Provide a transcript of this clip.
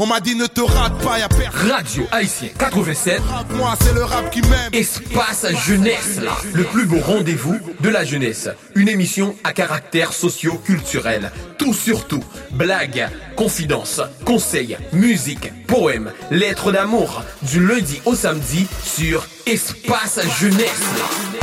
On m'a dit ne te rate pas, y'a personne. Radio Haïtien 87. Moi, c'est le rap qui m'aime. Espace Jeunesse, là. Le plus beau rendez-vous de la jeunesse. Une émission à caractère socio-culturel. Tout sur tout. Blagues, confidences, conseils, musique, poèmes, lettres d'amour. Du lundi au samedi sur Espace Jeunesse.